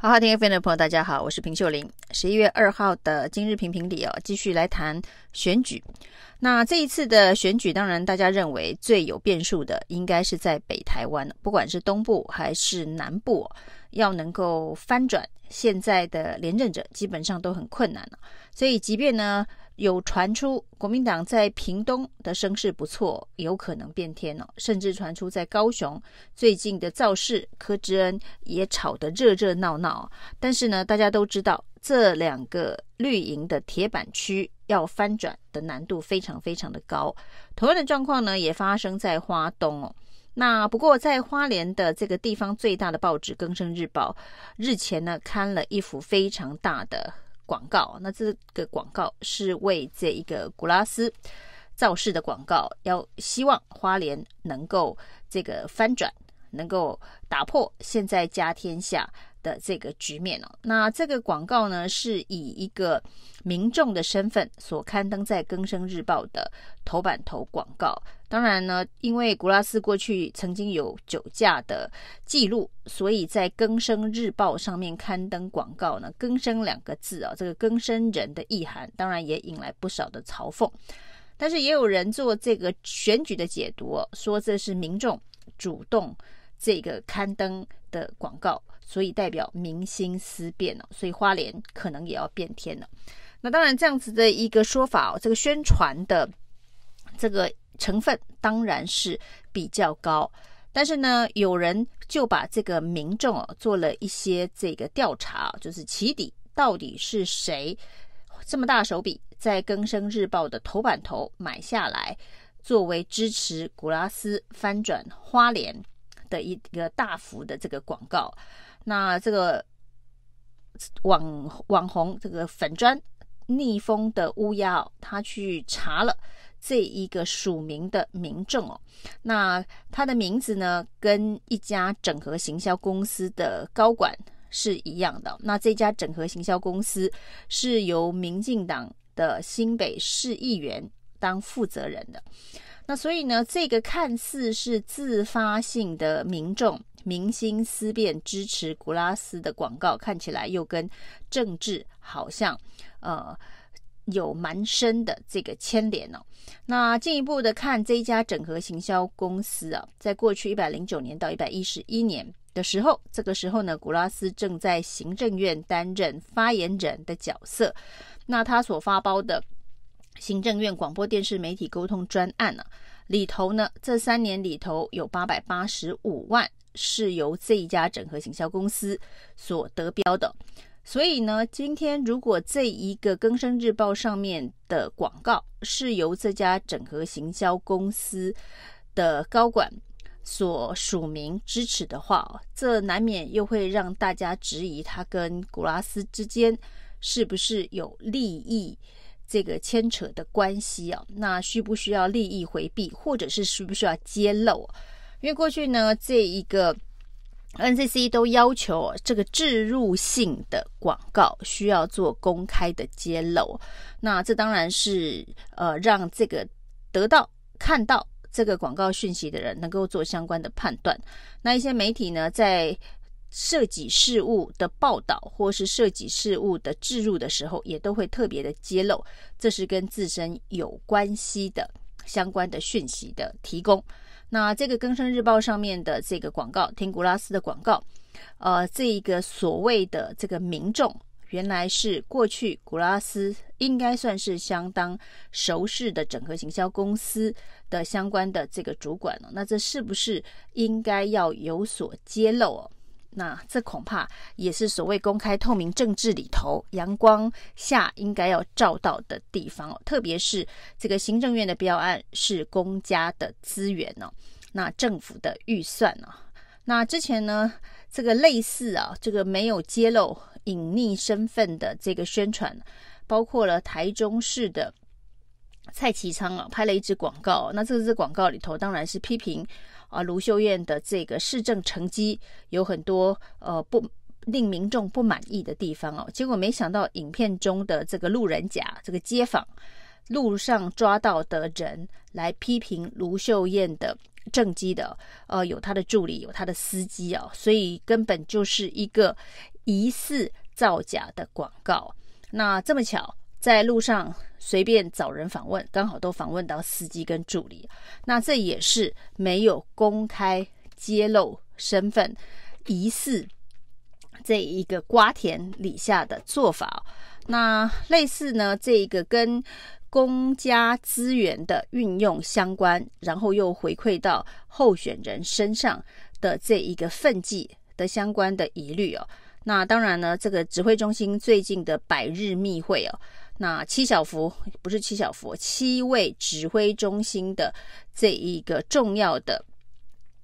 好好听 FM 的朋友，大家好，我是平秀玲。十一月二号的今日评评理哦，继续来谈选举。那这一次的选举，当然大家认为最有变数的，应该是在北台湾，不管是东部还是南部，要能够翻转现在的连任者，基本上都很困难了。所以，即便呢，有传出国民党在屏东的声势不错，有可能变天哦，甚至传出在高雄最近的造势，柯志恩也吵得热热闹闹。但是呢，大家都知道这两个绿营的铁板区要翻转的难度非常非常的高。同样的状况呢，也发生在花东哦。那不过在花莲的这个地方最大的报纸《更生日报》日前呢，刊了一幅非常大的。广告，那这个广告是为这一个古拉斯造势的广告，要希望花莲能够这个翻转，能够打破现在家天下的这个局面哦。那这个广告呢，是以一个民众的身份所刊登在《更生日报》的头版头广告。当然呢，因为古拉斯过去曾经有酒驾的记录，所以在《更生日报》上面刊登广告呢，“更生”两个字啊，这个“更生人”的意涵，当然也引来不少的嘲讽。但是也有人做这个选举的解读，说这是民众主动这个刊登的广告，所以代表民心思变了，所以花莲可能也要变天了。那当然，这样子的一个说法哦，这个宣传的这个。成分当然是比较高，但是呢，有人就把这个民众啊做了一些这个调查，就是起底到底是谁这么大手笔，在《更生日报》的头版头买下来，作为支持古拉斯翻转花莲的一个大幅的这个广告。那这个网网红这个粉砖逆风的乌鸦哦，他去查了。这一个署名的民众哦，那他的名字呢，跟一家整合行销公司的高管是一样的。那这家整合行销公司是由民进党的新北市议员当负责人的。那所以呢，这个看似是自发性的民众民心思变支持古拉斯的广告，看起来又跟政治好像呃。有蛮深的这个牵连哦。那进一步的看这一家整合行销公司啊，在过去一百零九年到一百一十一年的时候，这个时候呢，古拉斯正在行政院担任发言人的角色。那他所发包的行政院广播电视媒体沟通专案呢，里头呢，这三年里头有八百八十五万是由这一家整合行销公司所得标的。所以呢，今天如果这一个《更生日报》上面的广告是由这家整合行销公司的高管所署名支持的话，这难免又会让大家质疑他跟古拉斯之间是不是有利益这个牵扯的关系啊？那需不需要利益回避，或者是需不需要揭露？因为过去呢，这一个。NCC 都要求这个置入性的广告需要做公开的揭露，那这当然是呃让这个得到看到这个广告讯息的人能够做相关的判断。那一些媒体呢，在涉及事务的报道或是涉及事务的置入的时候，也都会特别的揭露，这是跟自身有关系的相关的讯息的提供。那这个《更生日报》上面的这个广告，听古拉斯的广告，呃，这一个所谓的这个民众，原来是过去古拉斯应该算是相当熟识的整合行销公司的相关的这个主管了。那这是不是应该要有所揭露哦？那这恐怕也是所谓公开透明政治里头阳光下应该要照到的地方哦。特别是这个行政院的标案是公家的资源哦，那政府的预算呢？那之前呢，这个类似啊，这个没有揭露隐匿身份的这个宣传，包括了台中市的蔡其昌啊拍了一支广告，那这支广告里头当然是批评。啊，卢秀燕的这个市政成绩有很多呃不令民众不满意的地方哦。结果没想到影片中的这个路人甲，这个街坊路上抓到的人来批评卢秀燕的政绩的，呃，有他的助理，有他的司机哦，所以根本就是一个疑似造假的广告。那这么巧，在路上随便找人访问，刚好都访问到司机跟助理。那这也是没有公开揭露身份，疑似这一个瓜田李下的做法。那类似呢，这一个跟公家资源的运用相关，然后又回馈到候选人身上的这一个分际的相关的疑虑哦。那当然呢，这个指挥中心最近的百日密会哦，那七小福不是七小福，七位指挥中心的这一个重要的。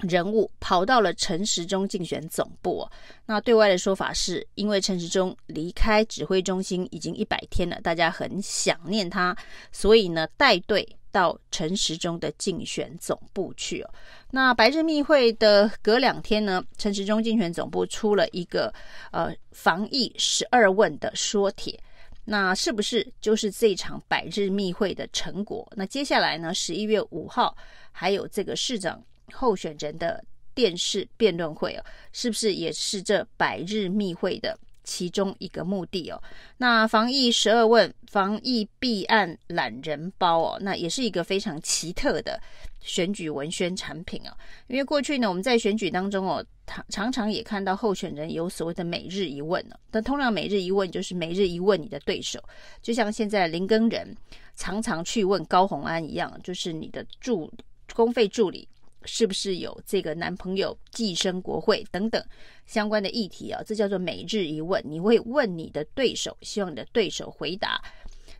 人物跑到了陈时中竞选总部，那对外的说法是因为陈时中离开指挥中心已经一百天了，大家很想念他，所以呢带队到陈时中的竞选总部去哦。那白日密会的隔两天呢，陈时中竞选总部出了一个呃防疫十二问的说帖，那是不是就是这场百日密会的成果？那接下来呢，十一月五号还有这个市长。候选人的电视辩论会哦，是不是也是这百日密会的其中一个目的哦？那防疫十二问、防疫弊案懒人包哦，那也是一个非常奇特的选举文宣产品哦。因为过去呢，我们在选举当中哦，常常常也看到候选人有所谓的每日一问。但通常每日一问就是每日一问你的对手，就像现在林耕仁常常去问高虹安一样，就是你的助公费助理。是不是有这个男朋友寄生国会等等相关的议题啊？这叫做每日一问，你会问你的对手，希望你的对手回答。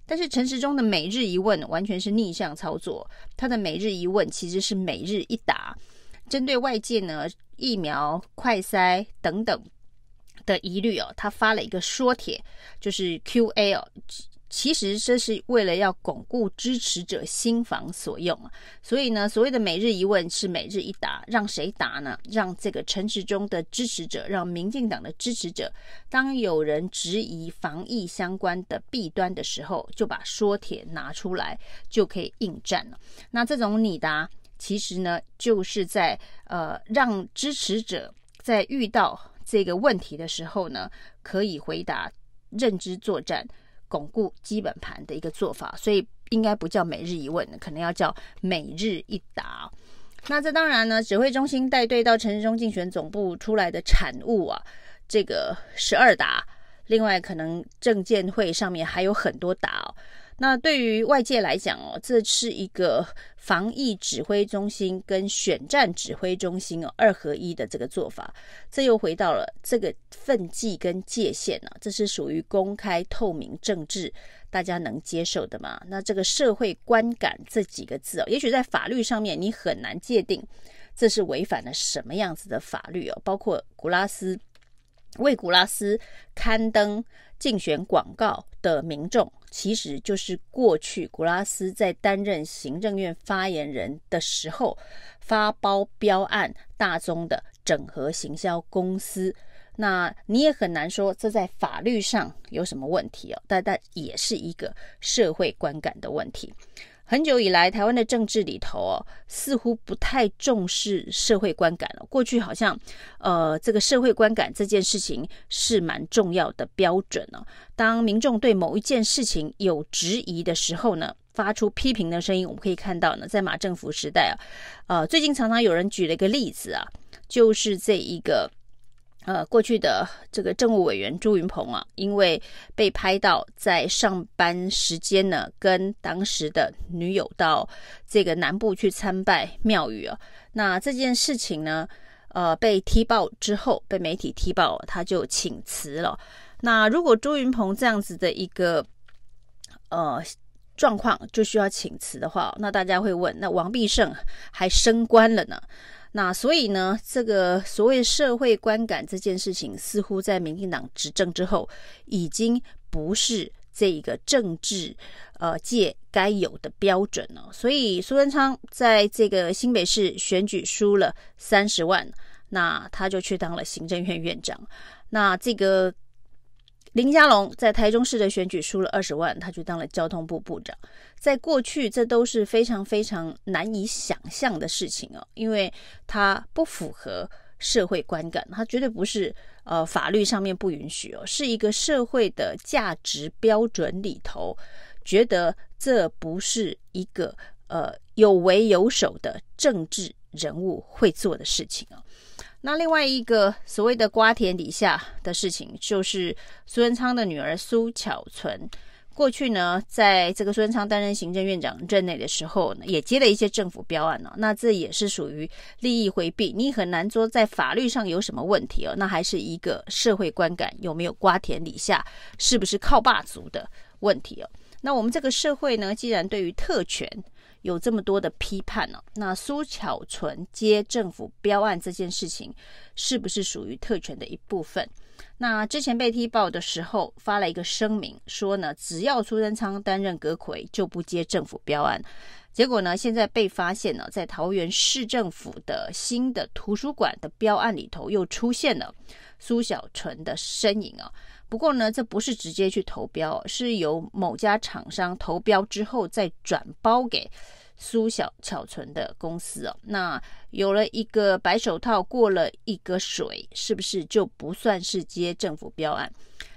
但是陈时中的每日一问完全是逆向操作，他的每日一问其实是每日一答，针对外界呢疫苗快筛等等的疑虑哦，他发了一个说帖，就是 Q&A 哦。其实这是为了要巩固支持者心防所用啊，所以呢，所谓的每日一问是每日一答，让谁答呢？让这个陈时中的支持者，让民进党的支持者，当有人质疑防疫相关的弊端的时候，就把说帖拿出来，就可以应战了。那这种拟答，其实呢，就是在呃让支持者在遇到这个问题的时候呢，可以回答认知作战。巩固基本盘的一个做法，所以应该不叫每日一问，可能要叫每日一答。那这当然呢，指挥中心带队到陈时中竞选总部出来的产物啊，这个十二答，另外可能政见会上面还有很多答。那对于外界来讲哦，这是一个防疫指挥中心跟选战指挥中心哦二合一的这个做法，这又回到了这个分际跟界限呢，这是属于公开透明政治，大家能接受的吗？那这个社会观感这几个字哦，也许在法律上面你很难界定这是违反了什么样子的法律哦，包括古拉斯为古拉斯刊登竞选广告的民众，其实就是过去古拉斯在担任行政院发言人的时候发包标案大宗的整合行销公司。那你也很难说这在法律上有什么问题哦，但但也是一个社会观感的问题。很久以来，台湾的政治里头哦，似乎不太重视社会观感了。过去好像，呃，这个社会观感这件事情是蛮重要的标准哦。当民众对某一件事情有质疑的时候呢，发出批评的声音，我们可以看到呢，在马政府时代啊，呃，最近常常有人举了一个例子啊，就是这一个。呃，过去的这个政务委员朱云鹏啊，因为被拍到在上班时间呢，跟当时的女友到这个南部去参拜庙宇啊，那这件事情呢，呃，被踢爆之后，被媒体踢爆，他就请辞了。那如果朱云鹏这样子的一个呃状况就需要请辞的话，那大家会问，那王必胜还升官了呢？那所以呢，这个所谓社会观感这件事情，似乎在民进党执政之后，已经不是这个政治呃界该有的标准了。所以苏贞昌在这个新北市选举输了三十万，那他就去当了行政院院长。那这个。林佳龙在台中市的选举输了二十万，他就当了交通部部长。在过去，这都是非常非常难以想象的事情哦，因为他不符合社会观感，他绝对不是呃法律上面不允许哦，是一个社会的价值标准里头，觉得这不是一个呃有为有守的政治人物会做的事情啊。那另外一个所谓的瓜田底下的事情，就是苏贞昌的女儿苏巧纯。过去呢，在这个苏贞昌担任行政院长任内的时候呢，也接了一些政府标案呢、哦。那这也是属于利益回避，你很难说在法律上有什么问题哦。那还是一个社会观感有没有瓜田李下，是不是靠霸族的问题哦。那我们这个社会呢，既然对于特权有这么多的批判呢、那苏巧纯接政府标案这件事情，是不是属于特权的一部分？那之前被踢爆的时候，发了一个声明，说呢，只要苏贞昌担任阁揆，就不接政府标案。结果呢，现在被发现呢，在桃园市政府的新的图书馆的标案里头，又出现了苏巧纯的身影啊。不过呢，这不是直接去投标，是由某家厂商投标之后再转包给。苏小巧纯的公司哦，那有了一个白手套，过了一个水，是不是就不算是接政府标案？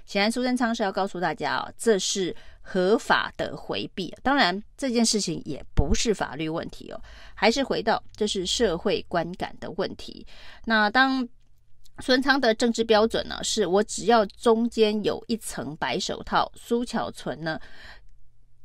显然苏贞昌是要告诉大家哦，这是合法的回避。当然，这件事情也不是法律问题哦，还是回到这是社会观感的问题。那当苏贞昌的政治标准呢，是我只要中间有一层白手套，苏巧纯呢？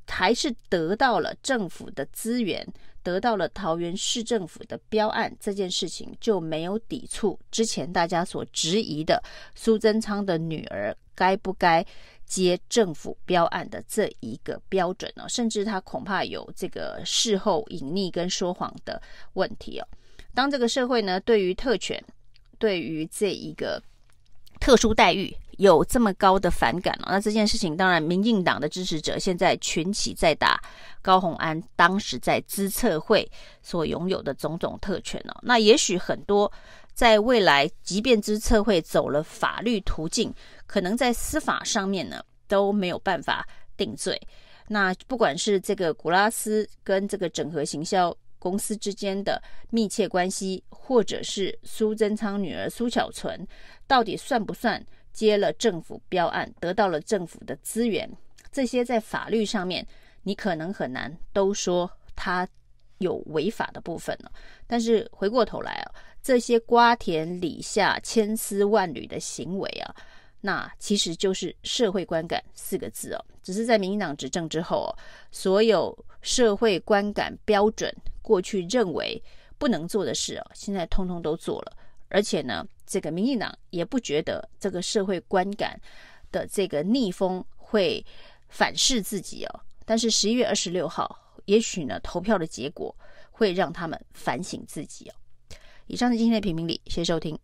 还是得到了政府的资源，得到了桃园市政府的标案，这件事情就没有抵触之前大家所质疑的苏贞昌的女儿该不该接政府标案的这一个标准呢？甚至他恐怕有这个事后隐匿跟说谎的问题哦。当这个社会呢，对于特权，对于这一个特殊待遇，有这么高的反感哦，那这件事情当然，民进党的支持者现在群起在打高虹安当时在资策会所拥有的种种特权哦。那也许很多在未来，即便资策会走了法律途径，可能在司法上面呢都没有办法定罪。那不管是这个古拉斯跟这个整合行销公司之间的密切关系，或者是苏贞昌女儿苏巧纯，到底算不算？接了政府标案，得到了政府的资源，这些在法律上面你可能很难都说他有违法的部分了。但是回过头来啊，这些瓜田李下、千丝万缕的行为啊，那其实就是社会观感四个字哦。只是在民进党执政之后哦，所有社会观感标准过去认为不能做的事哦，现在通通都做了。而且呢，这个民进党也不觉得这个社会观感的这个逆风会反噬自己哦。但是十一月二十六号，也许呢，投票的结果会让他们反省自己哦。以上是今天的评评理，谢谢收听。